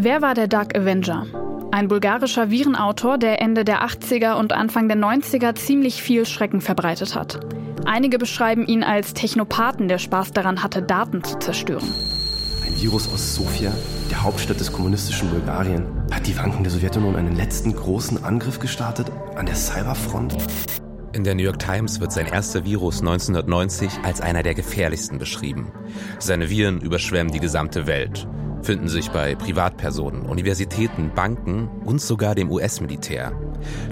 Wer war der Dark Avenger? Ein bulgarischer Virenautor, der Ende der 80er und Anfang der 90er ziemlich viel Schrecken verbreitet hat. Einige beschreiben ihn als Technopathen, der Spaß daran hatte, Daten zu zerstören. Ein Virus aus Sofia, der Hauptstadt des kommunistischen Bulgarien, hat die wankende Sowjetunion einen letzten großen Angriff gestartet an der Cyberfront. In der New York Times wird sein erster Virus 1990 als einer der gefährlichsten beschrieben. Seine Viren überschwemmen die gesamte Welt, finden sich bei Privatpersonen, Universitäten, Banken und sogar dem US-Militär.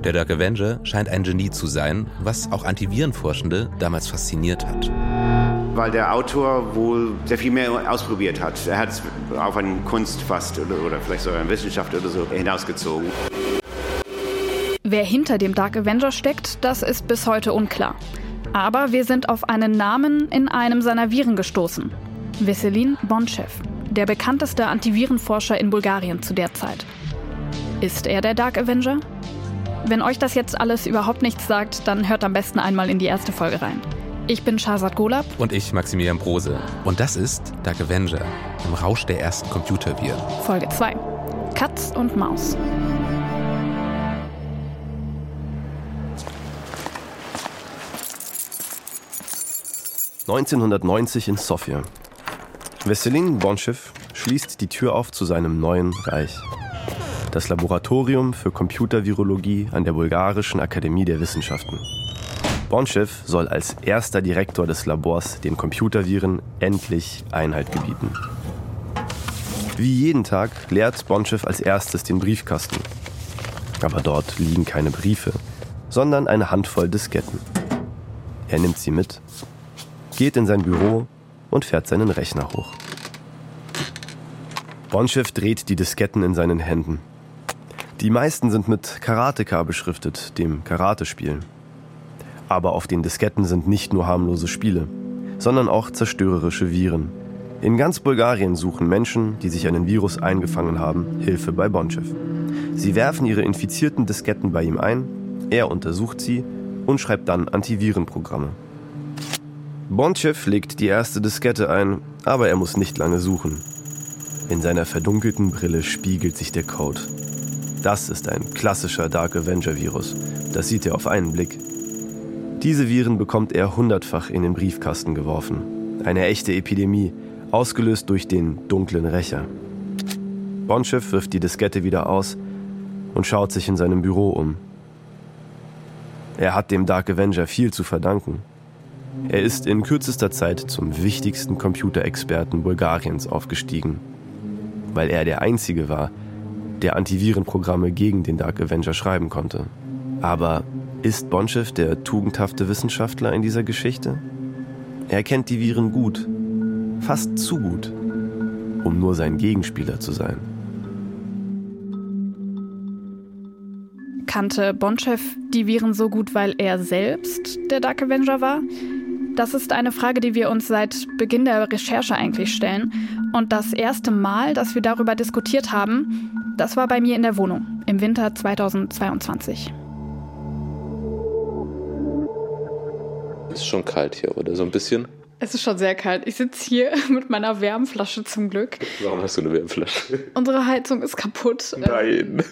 Der Dark Avenger scheint ein Genie zu sein, was auch Antivirenforschende damals fasziniert hat. Weil der Autor wohl sehr viel mehr ausprobiert hat. Er hat es auf eine Kunst fast oder, oder vielleicht sogar eine Wissenschaft oder so hinausgezogen. Wer hinter dem Dark Avenger steckt, das ist bis heute unklar. Aber wir sind auf einen Namen in einem seiner Viren gestoßen. Veselin Bonchev, der bekannteste Antivirenforscher in Bulgarien zu der Zeit. Ist er der Dark Avenger? Wenn euch das jetzt alles überhaupt nichts sagt, dann hört am besten einmal in die erste Folge rein. Ich bin Shazad Golab. Und ich Maximilian Brose. Und das ist Dark Avenger im Rausch der ersten Computerviren. Folge 2. Katz und Maus. 1990 in Sofia. Veselin Bonchev schließt die Tür auf zu seinem neuen Reich. Das Laboratorium für Computervirologie an der Bulgarischen Akademie der Wissenschaften. Bonchev soll als erster Direktor des Labors den Computerviren endlich Einhalt gebieten. Wie jeden Tag leert Bonchev als erstes den Briefkasten. Aber dort liegen keine Briefe, sondern eine Handvoll Disketten. Er nimmt sie mit geht in sein Büro und fährt seinen Rechner hoch. Bonchev dreht die Disketten in seinen Händen. Die meisten sind mit Karateka beschriftet, dem Karatespiel. Aber auf den Disketten sind nicht nur harmlose Spiele, sondern auch zerstörerische Viren. In ganz Bulgarien suchen Menschen, die sich einen Virus eingefangen haben, Hilfe bei Bonchev. Sie werfen ihre infizierten Disketten bei ihm ein, er untersucht sie und schreibt dann Antivirenprogramme. Bonchev legt die erste Diskette ein, aber er muss nicht lange suchen. In seiner verdunkelten Brille spiegelt sich der Code. Das ist ein klassischer Dark Avenger Virus. Das sieht er auf einen Blick. Diese Viren bekommt er hundertfach in den Briefkasten geworfen. Eine echte Epidemie, ausgelöst durch den dunklen Rächer. Bonchev wirft die Diskette wieder aus und schaut sich in seinem Büro um. Er hat dem Dark Avenger viel zu verdanken. Er ist in kürzester Zeit zum wichtigsten Computerexperten Bulgariens aufgestiegen, weil er der Einzige war, der Antivirenprogramme gegen den Dark Avenger schreiben konnte. Aber ist Bonchev der tugendhafte Wissenschaftler in dieser Geschichte? Er kennt die Viren gut, fast zu gut, um nur sein Gegenspieler zu sein. Kannte Bonchev die Viren so gut, weil er selbst der Dark Avenger war? Das ist eine Frage, die wir uns seit Beginn der Recherche eigentlich stellen. Und das erste Mal, dass wir darüber diskutiert haben, das war bei mir in der Wohnung im Winter 2022. Es ist schon kalt hier, oder? So ein bisschen? Es ist schon sehr kalt. Ich sitze hier mit meiner Wärmflasche zum Glück. Warum hast du eine Wärmflasche? Unsere Heizung ist kaputt. Nein.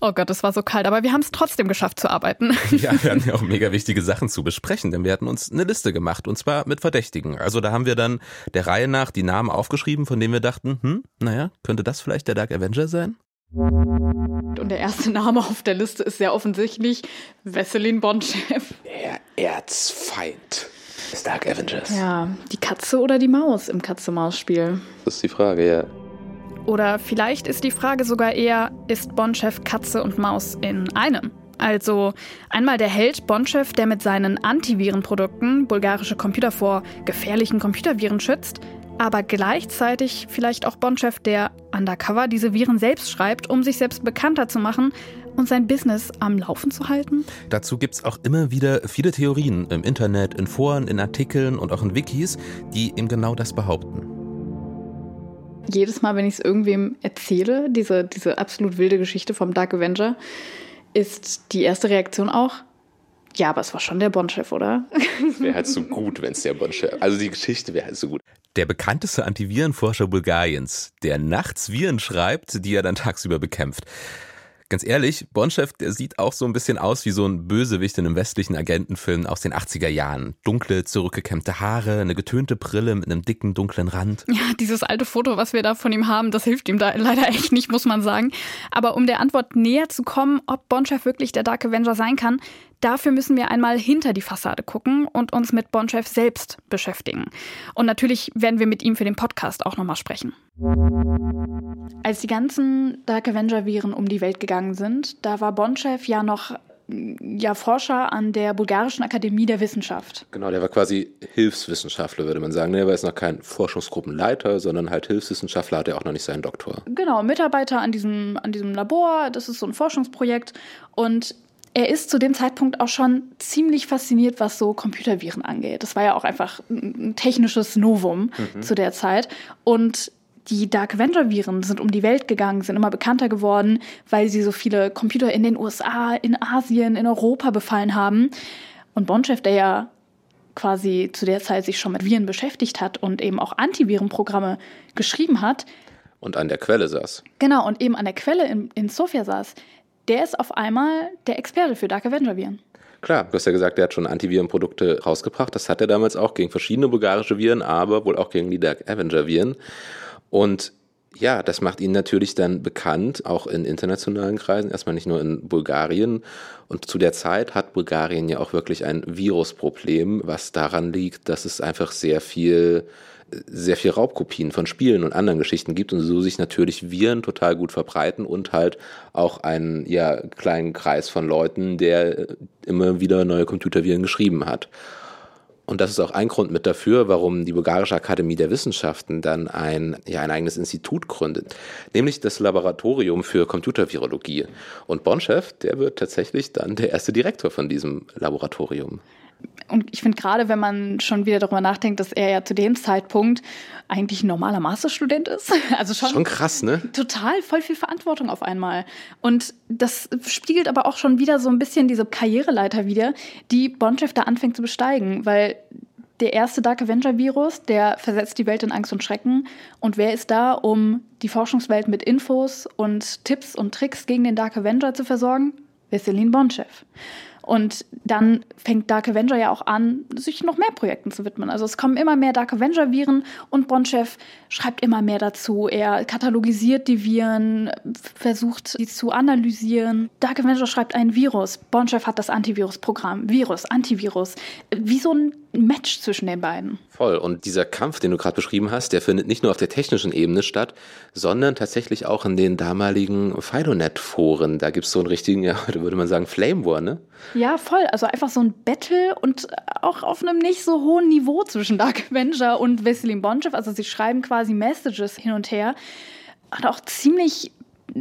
Oh Gott, es war so kalt, aber wir haben es trotzdem geschafft zu arbeiten. Ja, wir hatten ja auch mega wichtige Sachen zu besprechen, denn wir hatten uns eine Liste gemacht und zwar mit Verdächtigen. Also da haben wir dann der Reihe nach die Namen aufgeschrieben, von denen wir dachten, hm, naja, könnte das vielleicht der Dark Avenger sein? Und der erste Name auf der Liste ist sehr offensichtlich Veselin Bonchev. Der Erzfeind des Dark Avengers. Ja, die Katze oder die Maus im Katze-Maus-Spiel. Das ist die Frage, ja. Oder vielleicht ist die Frage sogar eher, ist Bonchev Katze und Maus in einem? Also einmal der Held Bonchev, der mit seinen Antivirenprodukten bulgarische Computer vor gefährlichen Computerviren schützt, aber gleichzeitig vielleicht auch Bonchev, der undercover diese Viren selbst schreibt, um sich selbst bekannter zu machen und sein Business am Laufen zu halten? Dazu gibt es auch immer wieder viele Theorien im Internet, in Foren, in Artikeln und auch in Wikis, die eben genau das behaupten jedes Mal, wenn ich es irgendwem erzähle, diese, diese absolut wilde Geschichte vom Dark Avenger, ist die erste Reaktion auch, Ja, aber es war schon der Bond-Chef, oder? Wäre halt so gut, wenn es der Bond-Chef. Also die Geschichte wäre halt so gut. Der bekannteste Antivirenforscher Bulgariens, der nachts Viren schreibt, die er dann tagsüber bekämpft. Ganz ehrlich, Bonchef, der sieht auch so ein bisschen aus wie so ein Bösewicht in einem westlichen Agentenfilm aus den 80er Jahren. Dunkle, zurückgekämmte Haare, eine getönte Brille mit einem dicken, dunklen Rand. Ja, dieses alte Foto, was wir da von ihm haben, das hilft ihm da leider echt nicht, muss man sagen. Aber um der Antwort näher zu kommen, ob Bonchef wirklich der Dark Avenger sein kann, Dafür müssen wir einmal hinter die Fassade gucken und uns mit Bonchef selbst beschäftigen. Und natürlich werden wir mit ihm für den Podcast auch nochmal sprechen. Als die ganzen Dark Avenger-Viren um die Welt gegangen sind, da war Bonchef ja noch ja, Forscher an der Bulgarischen Akademie der Wissenschaft. Genau, der war quasi Hilfswissenschaftler, würde man sagen. Er war jetzt noch kein Forschungsgruppenleiter, sondern halt Hilfswissenschaftler, hat er auch noch nicht seinen Doktor. Genau, Mitarbeiter an diesem, an diesem Labor, das ist so ein Forschungsprojekt. Und er ist zu dem Zeitpunkt auch schon ziemlich fasziniert, was so Computerviren angeht. Das war ja auch einfach ein technisches Novum mhm. zu der Zeit. Und die Dark Avenger-Viren sind um die Welt gegangen, sind immer bekannter geworden, weil sie so viele Computer in den USA, in Asien, in Europa befallen haben. Und Bonchef, der ja quasi zu der Zeit sich schon mit Viren beschäftigt hat und eben auch Antivirenprogramme geschrieben hat. Und an der Quelle saß. Genau, und eben an der Quelle in, in Sofia saß der ist auf einmal der Experte für Dark Avenger-Viren. Klar, du hast ja gesagt, der hat schon Antivirenprodukte rausgebracht. Das hat er damals auch gegen verschiedene bulgarische Viren, aber wohl auch gegen die Dark Avenger-Viren. Und ja, das macht ihn natürlich dann bekannt, auch in internationalen Kreisen, erstmal nicht nur in Bulgarien. Und zu der Zeit hat Bulgarien ja auch wirklich ein Virusproblem, was daran liegt, dass es einfach sehr viel sehr viel Raubkopien von Spielen und anderen Geschichten gibt und so sich natürlich Viren total gut verbreiten und halt auch einen ja, kleinen Kreis von Leuten, der immer wieder neue Computerviren geschrieben hat. Und das ist auch ein Grund mit dafür, warum die Bulgarische Akademie der Wissenschaften dann ein, ja, ein eigenes Institut gründet, nämlich das Laboratorium für Computervirologie. Und Bonchef, der wird tatsächlich dann der erste Direktor von diesem Laboratorium und ich finde gerade, wenn man schon wieder darüber nachdenkt, dass er ja zu dem Zeitpunkt eigentlich ein normaler Masterstudent ist. Also schon, schon krass, ne? Total voll viel Verantwortung auf einmal. Und das spiegelt aber auch schon wieder so ein bisschen diese Karriereleiter wieder, die Bonchef da anfängt zu besteigen, weil der erste Dark Avenger Virus, der versetzt die Welt in Angst und Schrecken. Und wer ist da, um die Forschungswelt mit Infos und Tipps und Tricks gegen den Dark Avenger zu versorgen? Vesselin Bonchef. Und dann fängt Dark Avenger ja auch an, sich noch mehr Projekten zu widmen. Also es kommen immer mehr Dark Avenger-Viren und Bonchef schreibt immer mehr dazu. Er katalogisiert die Viren, versucht sie zu analysieren. Dark Avenger schreibt ein Virus. Bonchef hat das Antivirus-Programm. Virus, Antivirus. Wie so ein Match zwischen den beiden. Voll. Und dieser Kampf, den du gerade beschrieben hast, der findet nicht nur auf der technischen Ebene statt, sondern tatsächlich auch in den damaligen Fidonet-Foren. Da gibt es so einen richtigen, ja, da würde man sagen, Flame War, ne? Ja, voll. Also einfach so ein Battle und auch auf einem nicht so hohen Niveau zwischen Dark Avenger und Veselin Bonchev. Also sie schreiben quasi Messages hin und her. Und auch ziemlich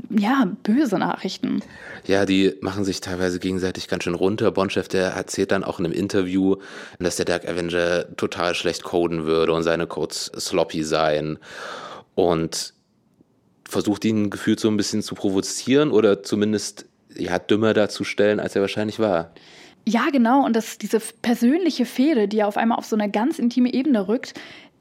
ja, böse Nachrichten. Ja, die machen sich teilweise gegenseitig ganz schön runter. Bonchef, der erzählt dann auch in einem Interview, dass der Dark Avenger total schlecht coden würde und seine Codes sloppy seien. Und versucht ihn gefühlt so ein bisschen zu provozieren oder zumindest ja, dümmer darzustellen, als er wahrscheinlich war. Ja, genau. Und das, diese persönliche Fehde, die auf einmal auf so eine ganz intime Ebene rückt,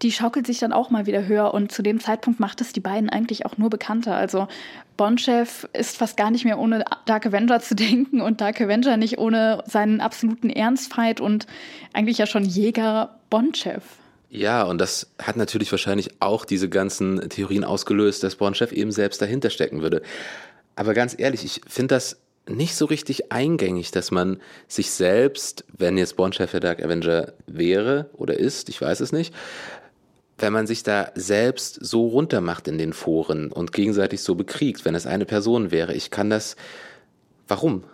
die schaukelt sich dann auch mal wieder höher. Und zu dem Zeitpunkt macht es die beiden eigentlich auch nur bekannter. Also Bonchef ist fast gar nicht mehr ohne Dark Avenger zu denken und Dark Avenger nicht ohne seinen absoluten Ernstfight und eigentlich ja schon Jäger Bonchef. Ja, und das hat natürlich wahrscheinlich auch diese ganzen Theorien ausgelöst, dass Bonchef eben selbst dahinter stecken würde. Aber ganz ehrlich, ich finde das nicht so richtig eingängig, dass man sich selbst, wenn jetzt Bond-Chef der Dark Avenger wäre oder ist, ich weiß es nicht, wenn man sich da selbst so runtermacht in den Foren und gegenseitig so bekriegt, wenn es eine Person wäre. Ich kann das. Warum?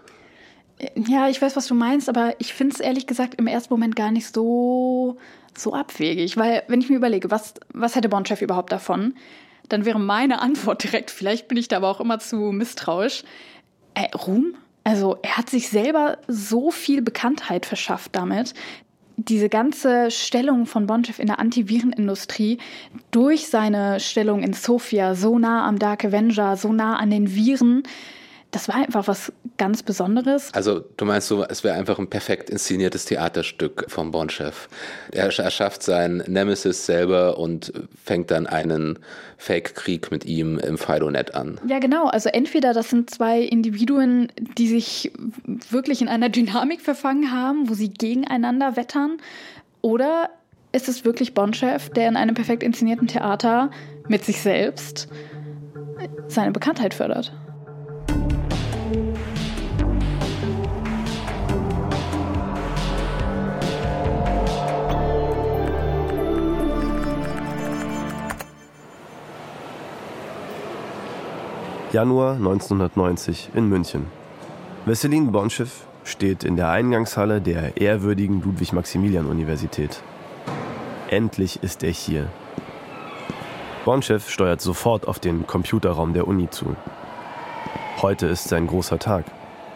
Ja, ich weiß, was du meinst, aber ich finde es ehrlich gesagt im ersten Moment gar nicht so, so abwegig. Weil, wenn ich mir überlege, was, was hätte Bond-Chef überhaupt davon, dann wäre meine Antwort direkt, vielleicht bin ich da aber auch immer zu misstrauisch, äh, Ruhm? Also er hat sich selber so viel Bekanntheit verschafft damit. Diese ganze Stellung von Bonchev in der Antivirenindustrie durch seine Stellung in Sofia, so nah am Dark Avenger, so nah an den Viren, das war einfach was ganz Besonderes. Also du meinst so, es wäre einfach ein perfekt inszeniertes Theaterstück vom Bond-Chef. Er erschafft seinen Nemesis selber und fängt dann einen Fake-Krieg mit ihm im Fidonet an. Ja, genau. Also entweder das sind zwei Individuen, die sich wirklich in einer Dynamik verfangen haben, wo sie gegeneinander wettern, oder ist es wirklich Bond-Chef, der in einem perfekt inszenierten Theater mit sich selbst seine Bekanntheit fördert? Januar 1990 in München. Wesselin Bonschiff steht in der Eingangshalle der ehrwürdigen Ludwig-Maximilian-Universität. Endlich ist er hier. Bonschiff steuert sofort auf den Computerraum der Uni zu. Heute ist sein großer Tag.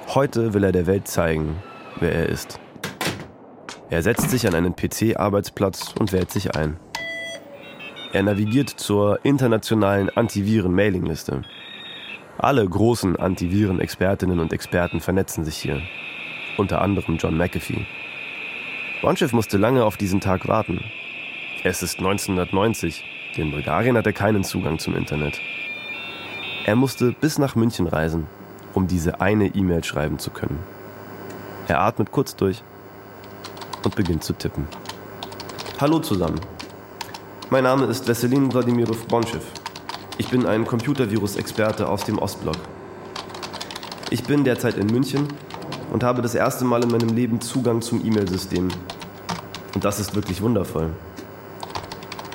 Heute will er der Welt zeigen, wer er ist. Er setzt sich an einen PC-Arbeitsplatz und wählt sich ein. Er navigiert zur internationalen Antiviren-Mailingliste. Alle großen Antiviren-Expertinnen und Experten vernetzen sich hier. Unter anderem John McAfee. Bonschiff musste lange auf diesen Tag warten. Es ist 1990. In Bulgarien hat er keinen Zugang zum Internet. Er musste bis nach München reisen, um diese eine E-Mail schreiben zu können. Er atmet kurz durch und beginnt zu tippen. Hallo zusammen. Mein Name ist Veselin Wladimirov Bonschiff. Ich bin ein Computervirus-Experte aus dem Ostblock. Ich bin derzeit in München und habe das erste Mal in meinem Leben Zugang zum E-Mail-System. Und das ist wirklich wundervoll.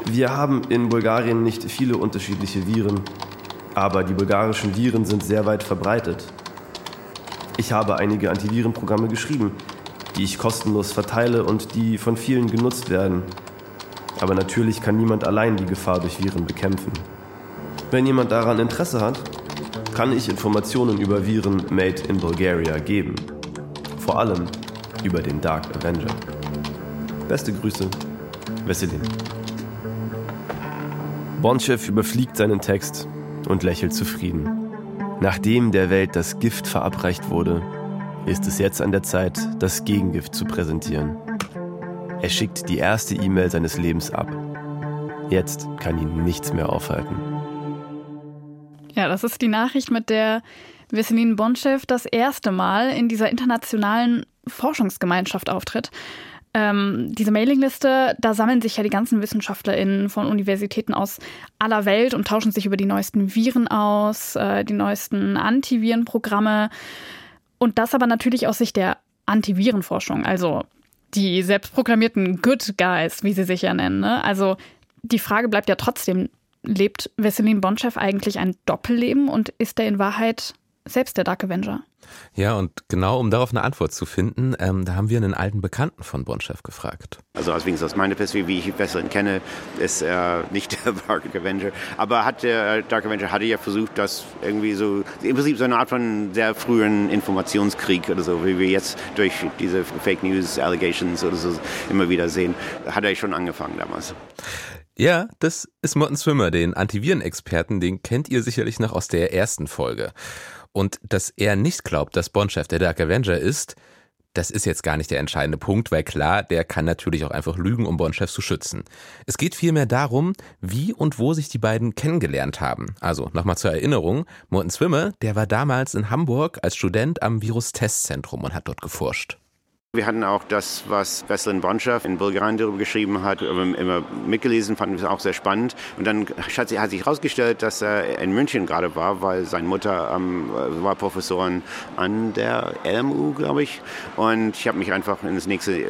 Wir haben in Bulgarien nicht viele unterschiedliche Viren, aber die bulgarischen Viren sind sehr weit verbreitet. Ich habe einige Antivirenprogramme geschrieben, die ich kostenlos verteile und die von vielen genutzt werden. Aber natürlich kann niemand allein die Gefahr durch Viren bekämpfen. Wenn jemand daran Interesse hat, kann ich Informationen über Viren made in Bulgaria geben. Vor allem über den Dark Avenger. Beste Grüße, Veselin. Bonchev überfliegt seinen Text und lächelt zufrieden. Nachdem der Welt das Gift verabreicht wurde, ist es jetzt an der Zeit, das Gegengift zu präsentieren. Er schickt die erste E-Mail seines Lebens ab. Jetzt kann ihn nichts mehr aufhalten. Ja, das ist die Nachricht, mit der Veselin Bonchev das erste Mal in dieser internationalen Forschungsgemeinschaft auftritt. Ähm, diese Mailingliste, da sammeln sich ja die ganzen WissenschaftlerInnen von Universitäten aus aller Welt und tauschen sich über die neuesten Viren aus, äh, die neuesten Antivirenprogramme. Und das aber natürlich aus Sicht der Antivirenforschung, also die selbstproklamierten Good Guys, wie sie sich ja nennen. Ne? Also die Frage bleibt ja trotzdem, lebt Veselin Bonchev eigentlich ein Doppelleben und ist er in Wahrheit selbst der Dark Avenger? Ja, und genau um darauf eine Antwort zu finden, ähm, da haben wir einen alten Bekannten von Bonchev gefragt. Also aus, aus meiner Perspektive, wie ich Veselin kenne, ist er nicht der Dark Avenger. Aber hat der Dark Avenger hatte ja versucht, das irgendwie so, im Prinzip so eine Art von sehr frühen Informationskrieg oder so, wie wir jetzt durch diese Fake News Allegations oder so immer wieder sehen, hat er schon angefangen damals. Ja, das ist Morten Swimmer, den Antivirenexperten, den kennt ihr sicherlich noch aus der ersten Folge. Und dass er nicht glaubt, dass Bond-Chef der Dark Avenger ist, das ist jetzt gar nicht der entscheidende Punkt, weil klar, der kann natürlich auch einfach lügen, um Bond-Chef zu schützen. Es geht vielmehr darum, wie und wo sich die beiden kennengelernt haben. Also nochmal zur Erinnerung, Morten Swimmer, der war damals in Hamburg als Student am Virus-Testzentrum und hat dort geforscht. Wir hatten auch das, was Veselin Bonschow in Bulgarien darüber geschrieben hat, immer mitgelesen, fanden wir es auch sehr spannend. Und dann hat sich herausgestellt, dass er in München gerade war, weil seine Mutter ähm, war Professorin an der LMU, glaube ich. Und ich habe mich einfach in das nächste äh,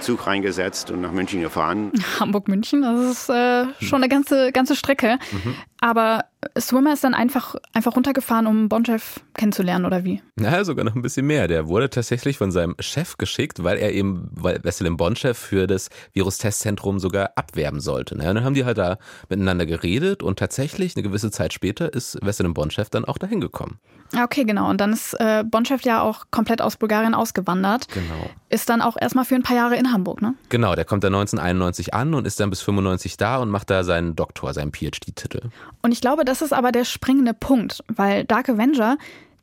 Zug reingesetzt und nach München gefahren. Hamburg-München, das ist äh, schon eine ganze, ganze Strecke. Mhm. Aber Swimmer ist dann einfach, einfach runtergefahren, um Bonchef kennenzulernen, oder wie? Na, sogar noch ein bisschen mehr. Der wurde tatsächlich von seinem Chef geschickt, weil er eben, weil Veselin Bonchef für das Virustestzentrum sogar abwerben sollte. Na, und dann haben die halt da miteinander geredet und tatsächlich eine gewisse Zeit später ist Veselin Bonchef dann auch dahin gekommen. Okay, genau. Und dann ist äh, Bonchef ja auch komplett aus Bulgarien ausgewandert. Genau. Ist dann auch erstmal für ein paar Jahre in Hamburg, ne? Genau, der kommt dann 1991 an und ist dann bis 95 da und macht da seinen Doktor, seinen PhD-Titel. Und ich glaube, das ist aber der springende Punkt, weil Dark Avenger,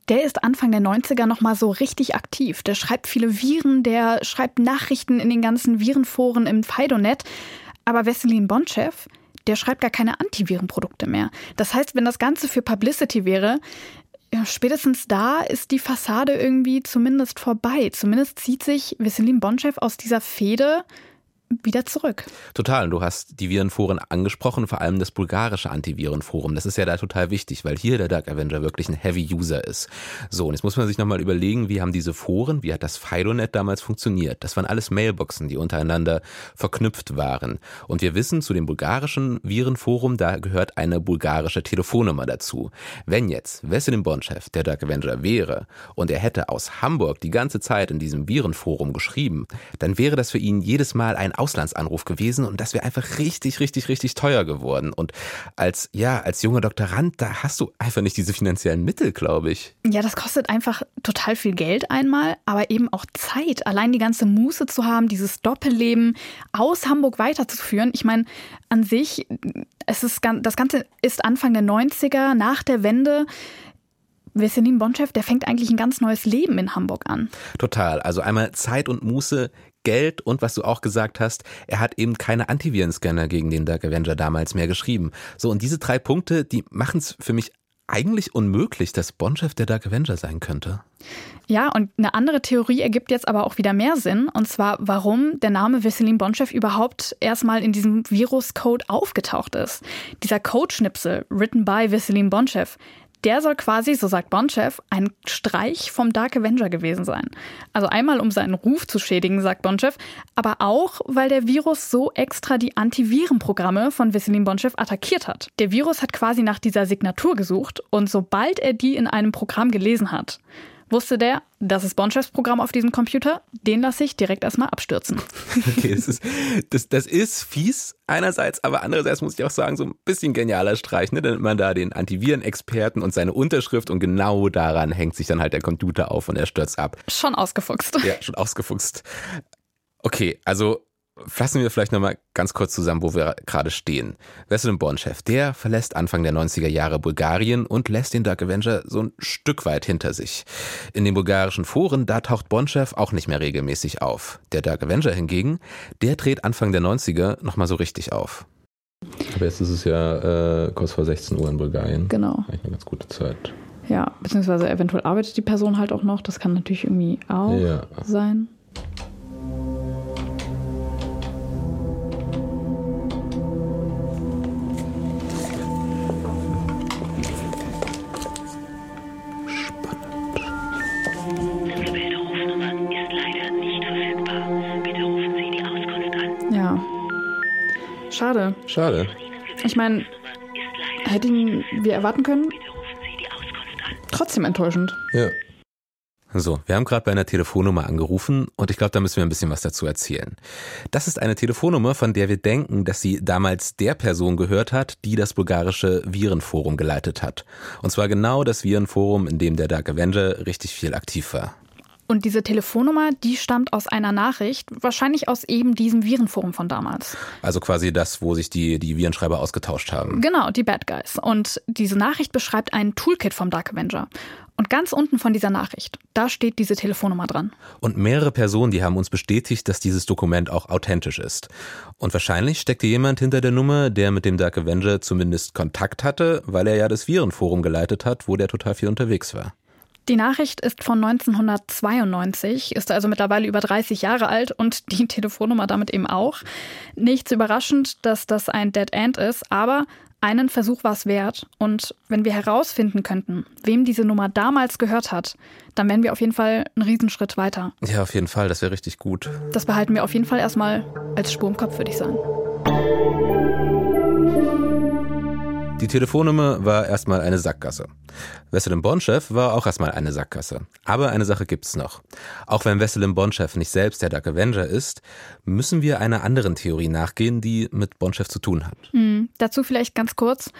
der ist Anfang der 90er nochmal so richtig aktiv. Der schreibt viele Viren, der schreibt Nachrichten in den ganzen Virenforen im Fidonet. Aber Vesselin Bonchev, der schreibt gar keine Antivirenprodukte mehr. Das heißt, wenn das Ganze für Publicity wäre, spätestens da ist die Fassade irgendwie zumindest vorbei. Zumindest zieht sich Vesselin Bonchev aus dieser Fehde wieder zurück. Total. Du hast die Virenforen angesprochen, vor allem das bulgarische Antivirenforum. Das ist ja da total wichtig, weil hier der Dark Avenger wirklich ein Heavy User ist. So, und jetzt muss man sich nochmal überlegen, wie haben diese Foren, wie hat das Fidonet damals funktioniert? Das waren alles Mailboxen, die untereinander verknüpft waren. Und wir wissen, zu dem bulgarischen Virenforum, da gehört eine bulgarische Telefonnummer dazu. Wenn jetzt Veselin Bonchev der Dark Avenger wäre und er hätte aus Hamburg die ganze Zeit in diesem Virenforum geschrieben, dann wäre das für ihn jedes Mal ein Auslandsanruf gewesen und das wäre einfach richtig, richtig, richtig teuer geworden. Und als, ja, als junger Doktorand, da hast du einfach nicht diese finanziellen Mittel, glaube ich. Ja, das kostet einfach total viel Geld einmal, aber eben auch Zeit. Allein die ganze Muße zu haben, dieses Doppelleben aus Hamburg weiterzuführen. Ich meine, an sich, es ist, das Ganze ist Anfang der 90er, nach der Wende. Veselin Bonchev, der fängt eigentlich ein ganz neues Leben in Hamburg an. Total. Also einmal Zeit und Muße Geld und was du auch gesagt hast, er hat eben keine Antivirenscanner gegen den Dark Avenger damals mehr geschrieben. So, und diese drei Punkte, die machen es für mich eigentlich unmöglich, dass Bonchef der Dark Avenger sein könnte. Ja, und eine andere Theorie ergibt jetzt aber auch wieder mehr Sinn. Und zwar, warum der Name Vesselin Bonchef überhaupt erstmal in diesem Viruscode aufgetaucht ist. Dieser Codeschnipsel, written by Vesselin Bonchef, der soll quasi, so sagt Bonchev, ein Streich vom Dark Avenger gewesen sein. Also einmal, um seinen Ruf zu schädigen, sagt Bonchev, aber auch, weil der Virus so extra die Antivirenprogramme von Veselin Bonchev attackiert hat. Der Virus hat quasi nach dieser Signatur gesucht und sobald er die in einem Programm gelesen hat, wusste der, das ist Bonchefs Programm auf diesem Computer, den lasse ich direkt erstmal abstürzen. Okay, das ist, das, das ist fies einerseits, aber andererseits muss ich auch sagen, so ein bisschen genialer Streich, ne? Dann nimmt man da den Antivirenexperten und seine Unterschrift und genau daran hängt sich dann halt der Computer auf und er stürzt ab. Schon ausgefuchst. Ja, schon ausgefuchst. Okay, also Fassen wir vielleicht nochmal ganz kurz zusammen, wo wir gerade stehen. Veselin Bonchev, der verlässt Anfang der 90er Jahre Bulgarien und lässt den Dark Avenger so ein Stück weit hinter sich. In den bulgarischen Foren, da taucht Bonchev auch nicht mehr regelmäßig auf. Der Dark Avenger hingegen, der dreht Anfang der 90er nochmal so richtig auf. Aber jetzt ist es ja äh, kurz vor 16 Uhr in Bulgarien. Genau. Eigentlich eine ganz gute Zeit. Ja, beziehungsweise eventuell arbeitet die Person halt auch noch. Das kann natürlich irgendwie auch ja. sein. Schade. Schade. Ich meine, hätten wir erwarten können. Trotzdem enttäuschend. Ja. So, wir haben gerade bei einer Telefonnummer angerufen und ich glaube, da müssen wir ein bisschen was dazu erzählen. Das ist eine Telefonnummer, von der wir denken, dass sie damals der Person gehört hat, die das bulgarische Virenforum geleitet hat. Und zwar genau das Virenforum, in dem der Dark Avenger richtig viel aktiv war. Und diese Telefonnummer, die stammt aus einer Nachricht, wahrscheinlich aus eben diesem Virenforum von damals. Also quasi das, wo sich die, die Virenschreiber ausgetauscht haben. Genau, die Bad Guys. Und diese Nachricht beschreibt ein Toolkit vom Dark Avenger. Und ganz unten von dieser Nachricht, da steht diese Telefonnummer dran. Und mehrere Personen, die haben uns bestätigt, dass dieses Dokument auch authentisch ist. Und wahrscheinlich steckte jemand hinter der Nummer, der mit dem Dark Avenger zumindest Kontakt hatte, weil er ja das Virenforum geleitet hat, wo der total viel unterwegs war. Die Nachricht ist von 1992, ist also mittlerweile über 30 Jahre alt und die Telefonnummer damit eben auch. Nichts überraschend, dass das ein Dead End ist, aber einen Versuch war es wert. Und wenn wir herausfinden könnten, wem diese Nummer damals gehört hat, dann wären wir auf jeden Fall einen Riesenschritt weiter. Ja, auf jeden Fall, das wäre richtig gut. Das behalten wir auf jeden Fall erstmal als Spur im Kopf, würde ich sagen. Die Telefonnummer war erstmal eine Sackgasse. Wesselin Bonchef war auch erstmal eine Sackgasse. Aber eine Sache gibt's noch. Auch wenn Wesselin Bonchef nicht selbst der Dark Avenger ist, müssen wir einer anderen Theorie nachgehen, die mit Bonchef zu tun hat. Hm, dazu vielleicht ganz kurz.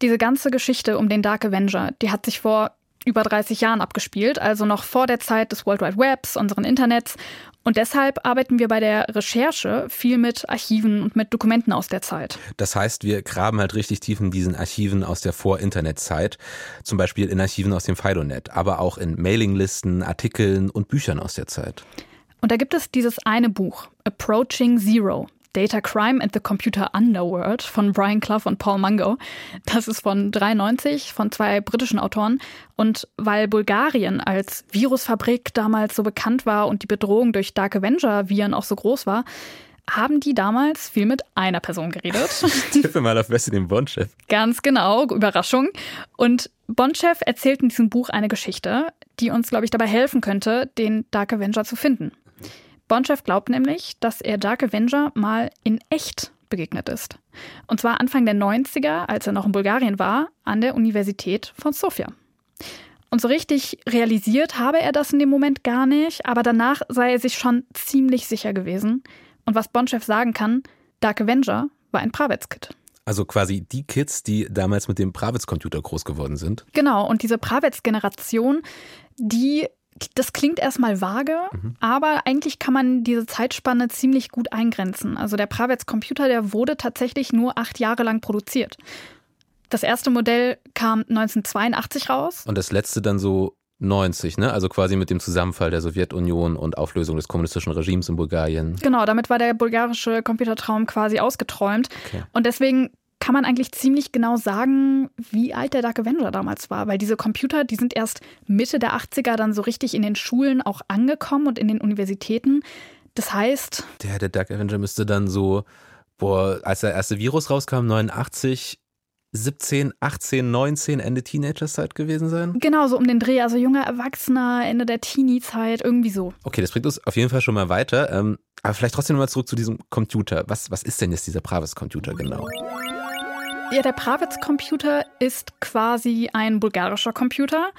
Diese ganze Geschichte um den Dark Avenger, die hat sich vor über 30 Jahren abgespielt, also noch vor der Zeit des World Wide Webs, unseren Internets. Und deshalb arbeiten wir bei der Recherche viel mit Archiven und mit Dokumenten aus der Zeit. Das heißt, wir graben halt richtig tief in diesen Archiven aus der Vor-Internet-Zeit, zum Beispiel in Archiven aus dem Fidonet, aber auch in Mailinglisten, Artikeln und Büchern aus der Zeit. Und da gibt es dieses eine Buch, Approaching Zero. Data Crime and the Computer Underworld von Brian Clough und Paul Mungo. Das ist von 93 von zwei britischen Autoren. Und weil Bulgarien als Virusfabrik damals so bekannt war und die Bedrohung durch Dark Avenger-Viren auch so groß war, haben die damals viel mit einer Person geredet. Tippe mal auf Wesselin Bonchev. Ganz genau, Überraschung. Und Bonchev erzählt in diesem Buch eine Geschichte, die uns, glaube ich, dabei helfen könnte, den Dark Avenger zu finden. Bonchev glaubt nämlich, dass er Dark Avenger mal in echt begegnet ist. Und zwar Anfang der 90er, als er noch in Bulgarien war, an der Universität von Sofia. Und so richtig realisiert habe er das in dem Moment gar nicht, aber danach sei er sich schon ziemlich sicher gewesen. Und was Bonchev sagen kann, Dark Avenger war ein Pravets-Kit. Also quasi die Kids, die damals mit dem Pravets-Computer groß geworden sind. Genau, und diese Pravets-Generation, die das klingt erstmal vage, mhm. aber eigentlich kann man diese Zeitspanne ziemlich gut eingrenzen. Also der Pravets Computer, der wurde tatsächlich nur acht Jahre lang produziert. Das erste Modell kam 1982 raus. Und das letzte dann so 90, ne? Also quasi mit dem Zusammenfall der Sowjetunion und Auflösung des kommunistischen Regimes in Bulgarien. Genau, damit war der bulgarische Computertraum quasi ausgeträumt. Okay. Und deswegen kann man eigentlich ziemlich genau sagen, wie alt der Dark Avenger damals war, weil diese Computer, die sind erst Mitte der 80er dann so richtig in den Schulen auch angekommen und in den Universitäten. Das heißt. Der, der Dark Avenger müsste dann so, boah, als der erste Virus rauskam, 89, 17, 18, 19, Ende Teenagerzeit gewesen sein? Genau, so um den Dreh. Also junger Erwachsener, Ende der Teenie-Zeit, irgendwie so. Okay, das bringt uns auf jeden Fall schon mal weiter. Ähm, aber vielleicht trotzdem nochmal zurück zu diesem Computer. Was, was ist denn jetzt dieser Pravis-Computer genau? Ja, der Pravets-Computer ist quasi ein bulgarischer Computer.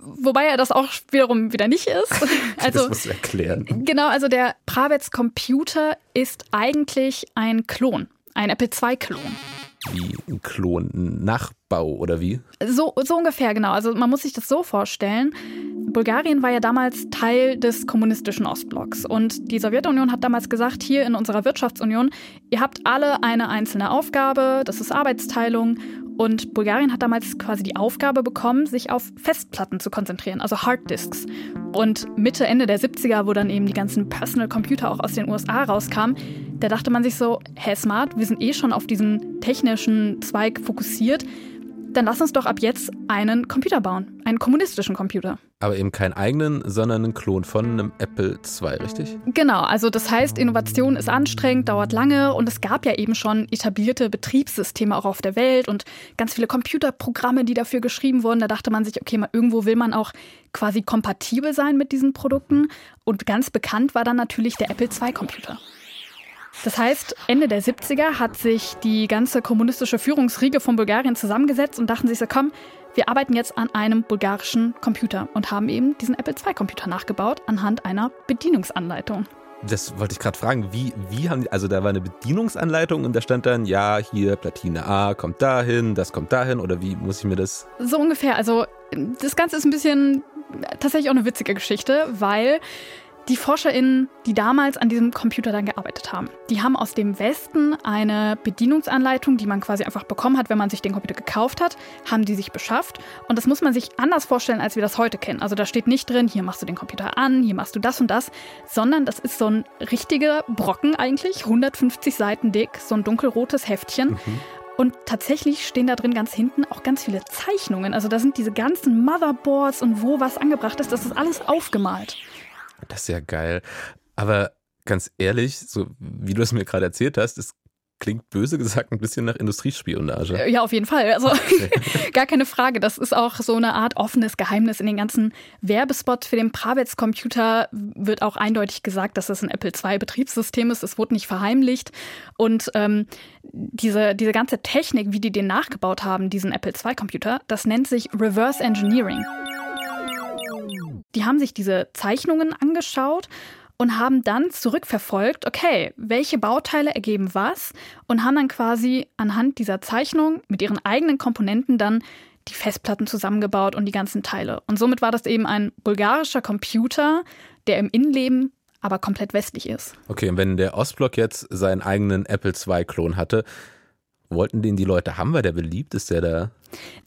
Wobei er das auch wiederum wieder nicht ist. Also, das musst du erklären. Genau, also der Pravets Computer ist eigentlich ein Klon, ein Apple II-Klon. Wie ein Klon, ein Nachbau oder wie? So, so ungefähr, genau. Also man muss sich das so vorstellen. Bulgarien war ja damals Teil des kommunistischen Ostblocks und die Sowjetunion hat damals gesagt, hier in unserer Wirtschaftsunion, ihr habt alle eine einzelne Aufgabe, das ist Arbeitsteilung und Bulgarien hat damals quasi die Aufgabe bekommen, sich auf Festplatten zu konzentrieren, also Harddisks. Und Mitte, Ende der 70er, wo dann eben die ganzen Personal Computer auch aus den USA rauskamen, da dachte man sich so, hey Smart, wir sind eh schon auf diesen technischen Zweig fokussiert, dann lass uns doch ab jetzt einen Computer bauen, einen kommunistischen Computer. Aber eben keinen eigenen, sondern einen Klon von einem Apple II, richtig? Genau, also das heißt, Innovation ist anstrengend, dauert lange und es gab ja eben schon etablierte Betriebssysteme auch auf der Welt und ganz viele Computerprogramme, die dafür geschrieben wurden. Da dachte man sich, okay, mal irgendwo will man auch quasi kompatibel sein mit diesen Produkten. Und ganz bekannt war dann natürlich der Apple II-Computer. Das heißt, Ende der 70er hat sich die ganze kommunistische Führungsriege von Bulgarien zusammengesetzt und dachten sich so, komm, wir arbeiten jetzt an einem bulgarischen Computer und haben eben diesen Apple II-Computer nachgebaut anhand einer Bedienungsanleitung. Das wollte ich gerade fragen, wie, wie haben die, also da war eine Bedienungsanleitung und da stand dann, ja, hier Platine A kommt dahin, das kommt dahin oder wie muss ich mir das? So ungefähr, also das Ganze ist ein bisschen tatsächlich auch eine witzige Geschichte, weil die ForscherInnen, die damals an diesem Computer dann gearbeitet haben, die haben aus dem Westen eine Bedienungsanleitung, die man quasi einfach bekommen hat, wenn man sich den Computer gekauft hat, haben die sich beschafft. Und das muss man sich anders vorstellen, als wir das heute kennen. Also da steht nicht drin, hier machst du den Computer an, hier machst du das und das, sondern das ist so ein richtiger Brocken eigentlich, 150 Seiten dick, so ein dunkelrotes Heftchen. Mhm. Und tatsächlich stehen da drin ganz hinten auch ganz viele Zeichnungen. Also da sind diese ganzen Motherboards und wo was angebracht ist, das ist alles aufgemalt. Das ist ja geil. Aber ganz ehrlich, so wie du es mir gerade erzählt hast, es klingt böse gesagt ein bisschen nach Industriespionage. Äh, ja, auf jeden Fall. Also gar keine Frage. Das ist auch so eine Art offenes Geheimnis. In den ganzen Werbespots für den Pravets-Computer wird auch eindeutig gesagt, dass das ein Apple II-Betriebssystem ist. Es wurde nicht verheimlicht. Und ähm, diese, diese ganze Technik, wie die den nachgebaut haben, diesen Apple II-Computer, das nennt sich Reverse Engineering. Die haben sich diese Zeichnungen angeschaut und haben dann zurückverfolgt, okay, welche Bauteile ergeben was und haben dann quasi anhand dieser Zeichnung mit ihren eigenen Komponenten dann die Festplatten zusammengebaut und die ganzen Teile. Und somit war das eben ein bulgarischer Computer, der im Innenleben aber komplett westlich ist. Okay, und wenn der Ostblock jetzt seinen eigenen Apple II-Klon hatte, wollten den die Leute haben? War der beliebt? Ist der da?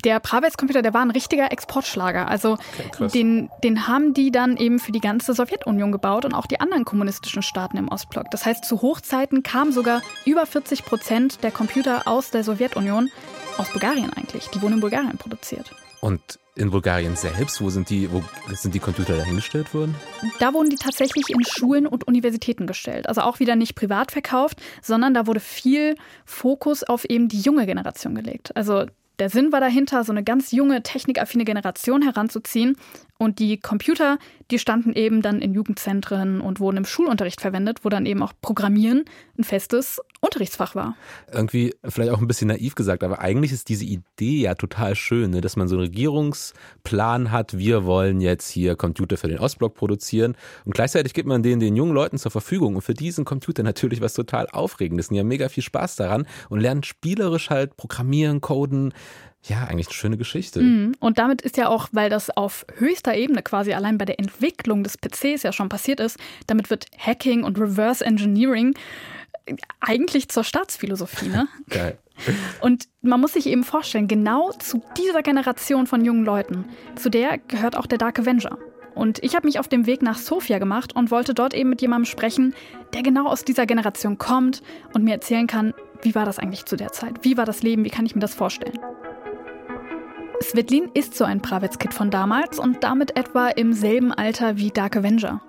Der Pravets-Computer, der war ein richtiger Exportschlager. Also okay, den, den haben die dann eben für die ganze Sowjetunion gebaut und auch die anderen kommunistischen Staaten im Ostblock. Das heißt, zu Hochzeiten kamen sogar über 40 Prozent der Computer aus der Sowjetunion, aus Bulgarien eigentlich. Die wurden in Bulgarien produziert. Und in Bulgarien selbst, wo sind die, wo sind die Computer dahingestellt worden? Da wurden die tatsächlich in Schulen und Universitäten gestellt. Also auch wieder nicht privat verkauft, sondern da wurde viel Fokus auf eben die junge Generation gelegt. Also der Sinn war dahinter, so eine ganz junge, technikaffine Generation heranzuziehen. Und die Computer, die standen eben dann in Jugendzentren und wurden im Schulunterricht verwendet, wo dann eben auch Programmieren ein festes Unterrichtsfach war. Irgendwie vielleicht auch ein bisschen naiv gesagt, aber eigentlich ist diese Idee ja total schön, ne? dass man so einen Regierungsplan hat, wir wollen jetzt hier Computer für den Ostblock produzieren und gleichzeitig gibt man den den jungen Leuten zur Verfügung und für diesen Computer natürlich was total Aufregendes. Die haben mega viel Spaß daran und lernen spielerisch halt programmieren, coden, ja, eigentlich eine schöne Geschichte. Mhm. Und damit ist ja auch, weil das auf höchster Ebene quasi allein bei der Entwicklung des PCs ja schon passiert ist, damit wird Hacking und Reverse Engineering eigentlich zur Staatsphilosophie, ne? Geil. Und man muss sich eben vorstellen, genau zu dieser Generation von jungen Leuten, zu der gehört auch der Dark Avenger. Und ich habe mich auf dem Weg nach Sofia gemacht und wollte dort eben mit jemandem sprechen, der genau aus dieser Generation kommt und mir erzählen kann, wie war das eigentlich zu der Zeit? Wie war das Leben? Wie kann ich mir das vorstellen? Svetlin ist so ein Pravets-Kid von damals und damit etwa im selben Alter wie Dark Avenger.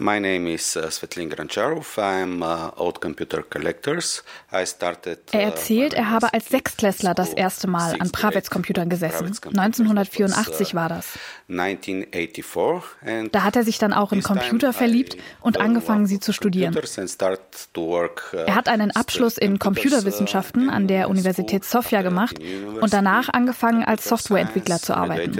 My name is uh, Svetlin Grancharov. I'm uh, old computer collectors. I started, uh, er erzählt, er habe als Sechstklässler das erste Mal an Pravets-Computern gesessen. 1984 war das. Da hat er sich dann auch in Computer verliebt und angefangen, sie zu studieren. Er hat einen Abschluss in Computerwissenschaften an der Universität Sofia gemacht und danach angefangen, als Softwareentwickler zu arbeiten.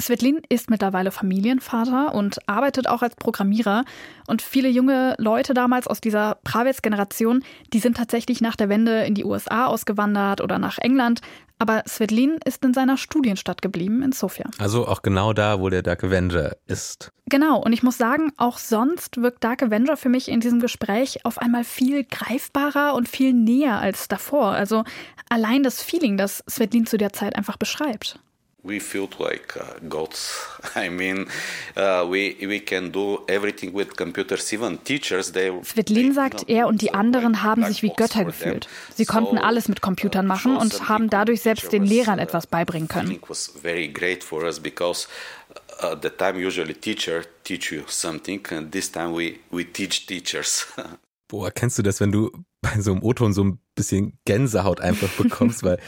Svetlin ist mittlerweile Familienvater und arbeitet auch als Programmierer. Und viele junge Leute damals aus dieser Pravets-Generation, die sind tatsächlich nach der Wende in die USA ausgewandert oder nach England. Aber Svetlin ist in seiner Studienstadt geblieben, in Sofia. Also auch genau da, wo der Dark Avenger ist. Genau, und ich muss sagen, auch sonst wirkt Dark Avenger für mich in diesem Gespräch auf einmal viel greifbarer und viel näher als davor. Also allein das Feeling, das Svetlin zu der Zeit einfach beschreibt we feel like uh, gods. I mean, uh, we we can do everything with computers. Even teachers, they. Svetlin sagt, er und die anderen haben sich wie Götter gefühlt. Sie konnten alles mit Computern machen und haben dadurch selbst den Lehrern etwas beibringen können. was very great for us because uh, at the time usually teacher teach you something, and this time we we teach teachers. Boah, kennst du das, wenn du bei so einem O-Ton so ein bisschen Gänsehaut einfach bekommst, weil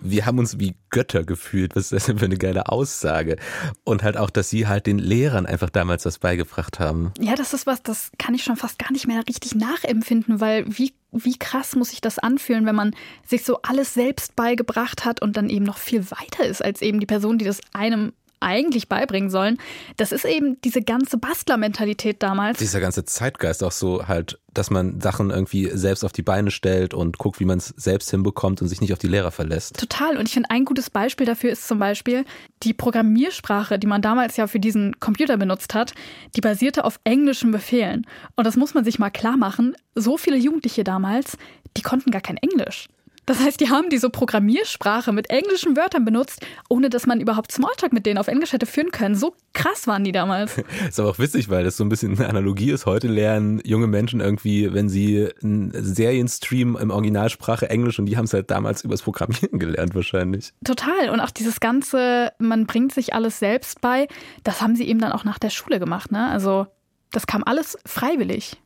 wir haben uns wie Götter gefühlt. Was ist das denn für eine geile Aussage? Und halt auch, dass sie halt den Lehrern einfach damals was beigebracht haben. Ja, das ist was, das kann ich schon fast gar nicht mehr richtig nachempfinden, weil wie, wie krass muss sich das anfühlen, wenn man sich so alles selbst beigebracht hat und dann eben noch viel weiter ist als eben die Person, die das einem eigentlich beibringen sollen. Das ist eben diese ganze Bastlermentalität damals. Dieser ganze Zeitgeist auch so halt, dass man Sachen irgendwie selbst auf die Beine stellt und guckt, wie man es selbst hinbekommt und sich nicht auf die Lehrer verlässt. Total. Und ich finde, ein gutes Beispiel dafür ist zum Beispiel die Programmiersprache, die man damals ja für diesen Computer benutzt hat, die basierte auf englischen Befehlen. Und das muss man sich mal klar machen. So viele Jugendliche damals, die konnten gar kein Englisch. Das heißt, die haben diese Programmiersprache mit englischen Wörtern benutzt, ohne dass man überhaupt Smalltalk mit denen auf Englisch hätte führen können. So krass waren die damals. ist aber auch witzig, weil das so ein bisschen eine Analogie ist. Heute lernen junge Menschen irgendwie, wenn sie einen Serienstream im Originalsprache Englisch und die haben es halt damals übers Programmieren gelernt wahrscheinlich. Total. Und auch dieses ganze, man bringt sich alles selbst bei, das haben sie eben dann auch nach der Schule gemacht. Ne? Also das kam alles freiwillig.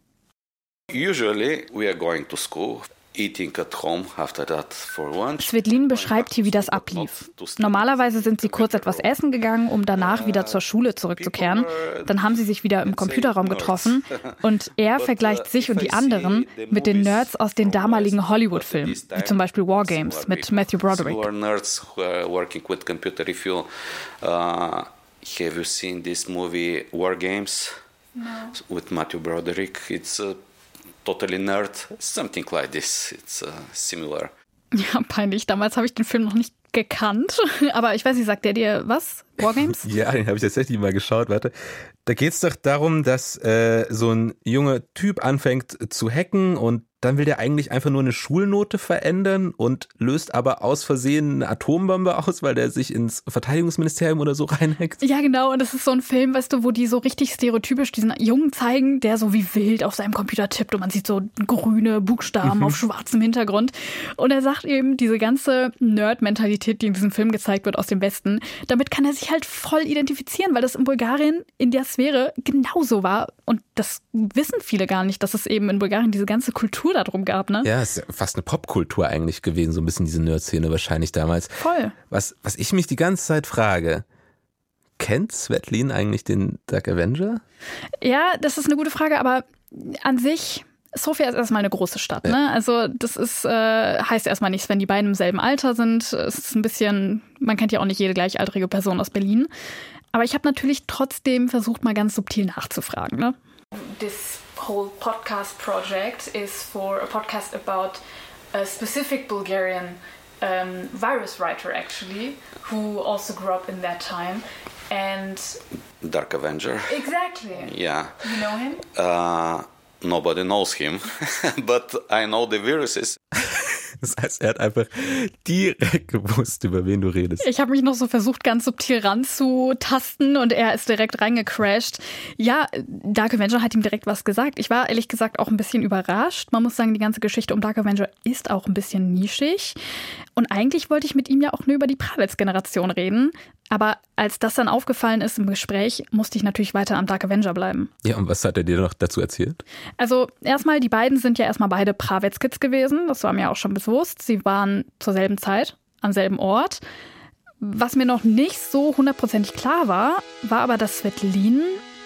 Usually we are going to school Svetlin beschreibt hier, wie das ablief. Normalerweise sind sie kurz etwas essen gegangen, um danach wieder zur Schule zurückzukehren. Dann haben sie sich wieder im Computerraum getroffen und er vergleicht sich und die anderen mit den Nerds aus den damaligen Hollywood-Filmen, wie zum Beispiel War Games mit Matthew Broderick. Have you seen this movie War Games no. with Matthew Broderick? It's a totally nerd, something like this. It's uh, similar. Ja, peinlich. Damals habe ich den Film noch nicht gekannt. Aber ich weiß nicht, sagt der dir was? Wargames? ja, den habe ich tatsächlich mal geschaut. Warte. Da geht es doch darum, dass äh, so ein junger Typ anfängt zu hacken und dann will der eigentlich einfach nur eine Schulnote verändern und löst aber aus Versehen eine Atombombe aus, weil der sich ins Verteidigungsministerium oder so reinhackt. Ja, genau. Und das ist so ein Film, weißt du, wo die so richtig stereotypisch diesen Jungen zeigen, der so wie wild auf seinem Computer tippt und man sieht so grüne Buchstaben mhm. auf schwarzem Hintergrund. Und er sagt eben, diese ganze Nerd-Mentalität, die in diesem Film gezeigt wird aus dem Westen, damit kann er sich halt voll identifizieren, weil das in Bulgarien in der Sphäre genauso war. Und das wissen viele gar nicht, dass es eben in Bulgarien diese ganze Kultur Kultur darum gab, ne? Ja, es ist fast eine Popkultur eigentlich gewesen, so ein bisschen diese Nerd-Szene wahrscheinlich damals. Voll. Was, was ich mich die ganze Zeit frage, kennt Svetlin eigentlich den Dark Avenger? Ja, das ist eine gute Frage, aber an sich Sofia ist erstmal eine große Stadt, ne? Also das ist äh, heißt erstmal nichts, wenn die beiden im selben Alter sind. Es ist ein bisschen, man kennt ja auch nicht jede gleichaltrige Person aus Berlin. Aber ich habe natürlich trotzdem versucht, mal ganz subtil nachzufragen, ne? This whole podcast project is for a podcast about a specific Bulgarian um, virus writer, actually, who also grew up in that time. And Dark Avenger. Exactly. Yeah. You know him? Uh, nobody knows him, but I know the viruses. Das heißt, er hat einfach direkt gewusst, über wen du redest. Ich habe mich noch so versucht, ganz subtil ranzutasten und er ist direkt reingecrashed. Ja, Dark Avenger hat ihm direkt was gesagt. Ich war ehrlich gesagt auch ein bisschen überrascht. Man muss sagen, die ganze Geschichte um Dark Avenger ist auch ein bisschen nischig. Und eigentlich wollte ich mit ihm ja auch nur über die Pravets-Generation reden. Aber als das dann aufgefallen ist im Gespräch, musste ich natürlich weiter am Dark Avenger bleiben. Ja, und was hat er dir noch dazu erzählt? Also erstmal, die beiden sind ja erstmal beide Pravets-Kids gewesen. Das war mir auch schon bewusst. Sie waren zur selben Zeit, am selben Ort. Was mir noch nicht so hundertprozentig klar war, war aber, dass Svetlin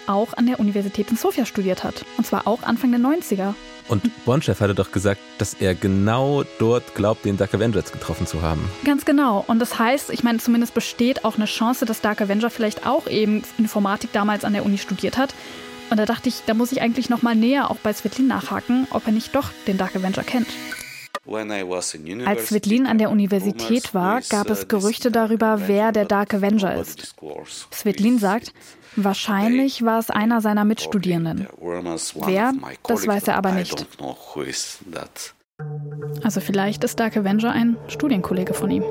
auch an der Universität in Sofia studiert hat. Und zwar auch Anfang der 90er. Und Bonchef hatte doch gesagt, dass er genau dort glaubt, den Dark Avengers getroffen zu haben. Ganz genau. Und das heißt, ich meine, zumindest besteht auch eine Chance, dass Dark Avenger vielleicht auch eben Informatik damals an der Uni studiert hat. Und da dachte ich, da muss ich eigentlich noch mal näher auch bei Svetlin nachhaken, ob er nicht doch den Dark Avenger kennt. Als Svetlin an der Universität war, gab es uh, Gerüchte darüber, wer der Dark Avenger ist. Svetlin sagt, Wahrscheinlich war es einer seiner Mitstudierenden. Wer, das weiß er aber nicht. Also vielleicht ist Dark Avenger ein Studienkollege von ihm.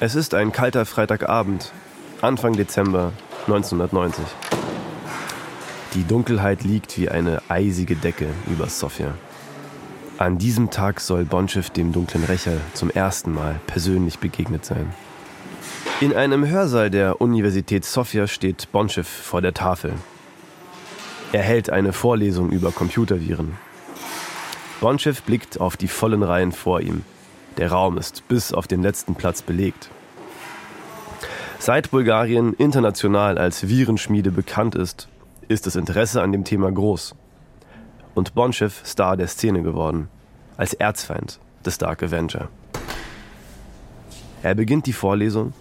Es ist ein kalter Freitagabend, Anfang Dezember 1990. Die Dunkelheit liegt wie eine eisige Decke über Sofia. An diesem Tag soll Bonchev dem dunklen Rächer zum ersten Mal persönlich begegnet sein. In einem Hörsaal der Universität Sofia steht Bonchev vor der Tafel. Er hält eine Vorlesung über Computerviren. Bonchev blickt auf die vollen Reihen vor ihm. Der Raum ist bis auf den letzten Platz belegt. Seit Bulgarien international als Virenschmiede bekannt ist, ist das Interesse an dem Thema groß und Bonchev Star der Szene geworden, als Erzfeind des Dark Avenger. Er beginnt die Vorlesung,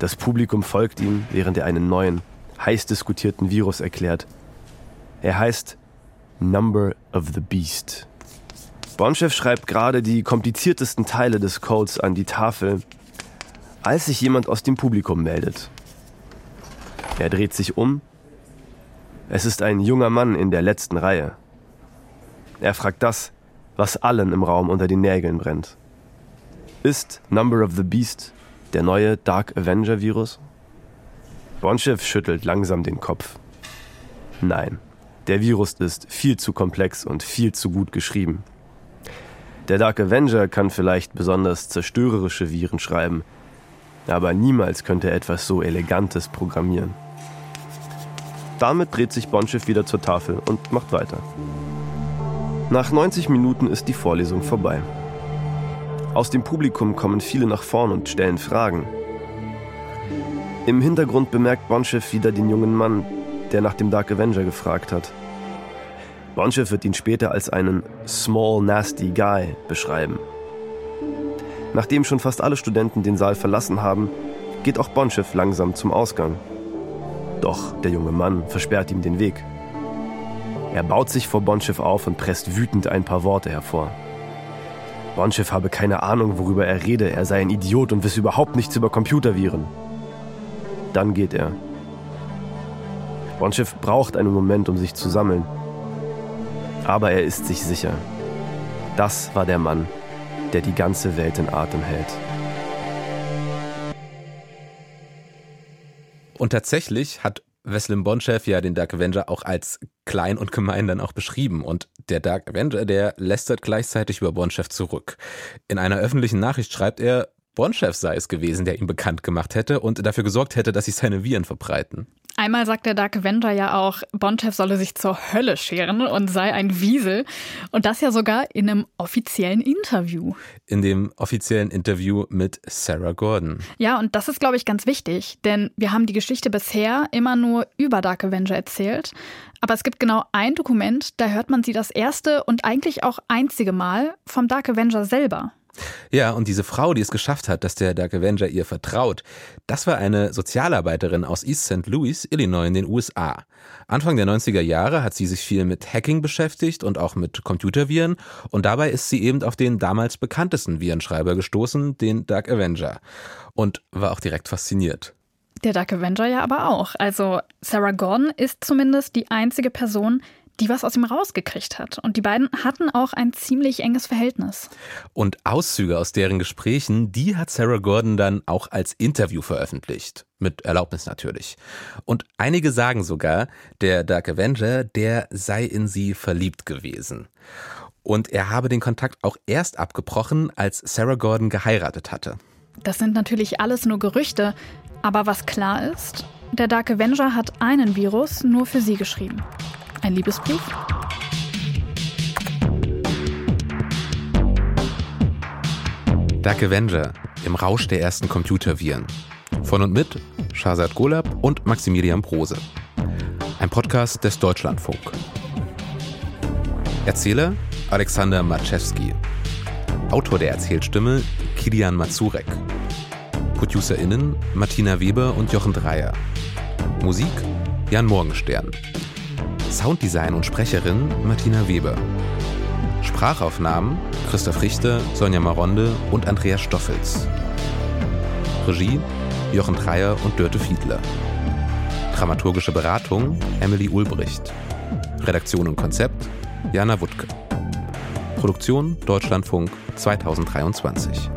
das Publikum folgt ihm, während er einen neuen, heiß diskutierten Virus erklärt. Er heißt Number of the Beast. Bonchev schreibt gerade die kompliziertesten Teile des Codes an die Tafel, als sich jemand aus dem Publikum meldet. Er dreht sich um. Es ist ein junger Mann in der letzten Reihe. Er fragt das, was allen im Raum unter den Nägeln brennt. Ist Number of the Beast der neue Dark Avenger Virus? Bonchev schüttelt langsam den Kopf. Nein, der Virus ist viel zu komplex und viel zu gut geschrieben. Der Dark Avenger kann vielleicht besonders zerstörerische Viren schreiben, aber niemals könnte er etwas so Elegantes programmieren. Damit dreht sich Bonchev wieder zur Tafel und macht weiter. Nach 90 Minuten ist die Vorlesung vorbei. Aus dem Publikum kommen viele nach vorn und stellen Fragen. Im Hintergrund bemerkt Bonchev wieder den jungen Mann, der nach dem Dark Avenger gefragt hat. Bonchev wird ihn später als einen Small Nasty Guy beschreiben. Nachdem schon fast alle Studenten den Saal verlassen haben, geht auch Bonchev langsam zum Ausgang. Doch der junge Mann versperrt ihm den Weg. Er baut sich vor Bonchev auf und presst wütend ein paar Worte hervor. Bonchev habe keine Ahnung, worüber er rede, er sei ein Idiot und wisse überhaupt nichts über Computerviren. Dann geht er. Bonchev braucht einen Moment, um sich zu sammeln. Aber er ist sich sicher. Das war der Mann, der die ganze Welt in Atem hält. Und tatsächlich hat Wesley Bonchef ja den Dark Avenger auch als klein und gemein dann auch beschrieben. Und der Dark Avenger, der lästert gleichzeitig über Bonchef zurück. In einer öffentlichen Nachricht schreibt er, Bonchef sei es gewesen, der ihn bekannt gemacht hätte und dafür gesorgt hätte, dass sich seine Viren verbreiten. Einmal sagt der Dark Avenger ja auch, Bonchev solle sich zur Hölle scheren und sei ein Wiesel. Und das ja sogar in einem offiziellen Interview. In dem offiziellen Interview mit Sarah Gordon. Ja, und das ist, glaube ich, ganz wichtig, denn wir haben die Geschichte bisher immer nur über Dark Avenger erzählt. Aber es gibt genau ein Dokument, da hört man sie das erste und eigentlich auch einzige Mal vom Dark Avenger selber. Ja, und diese Frau, die es geschafft hat, dass der Dark Avenger ihr vertraut, das war eine Sozialarbeiterin aus East St. Louis, Illinois in den USA. Anfang der 90er Jahre hat sie sich viel mit Hacking beschäftigt und auch mit Computerviren und dabei ist sie eben auf den damals bekanntesten Virenschreiber gestoßen, den Dark Avenger und war auch direkt fasziniert. Der Dark Avenger ja aber auch. Also Sarah Gordon ist zumindest die einzige Person, die was aus ihm rausgekriegt hat. Und die beiden hatten auch ein ziemlich enges Verhältnis. Und Auszüge aus deren Gesprächen, die hat Sarah Gordon dann auch als Interview veröffentlicht. Mit Erlaubnis natürlich. Und einige sagen sogar, der Dark Avenger, der sei in sie verliebt gewesen. Und er habe den Kontakt auch erst abgebrochen, als Sarah Gordon geheiratet hatte. Das sind natürlich alles nur Gerüchte. Aber was klar ist, der Dark Avenger hat einen Virus nur für sie geschrieben. Ein Liebesbrief? Dark Avenger im Rausch der ersten Computerviren. Von und mit Shazad Golab und Maximilian Prose. Ein Podcast des Deutschlandfunk. Erzähler Alexander Maczewski. Autor der Erzählstimme Kilian Mazurek. ProducerInnen Martina Weber und Jochen Dreier. Musik Jan Morgenstern. Sounddesign und Sprecherin Martina Weber. Sprachaufnahmen Christoph Richter, Sonja Maronde und Andreas Stoffels. Regie Jochen Dreier und Dörte Fiedler. Dramaturgische Beratung Emily Ulbricht. Redaktion und Konzept Jana Wuttke. Produktion Deutschlandfunk 2023.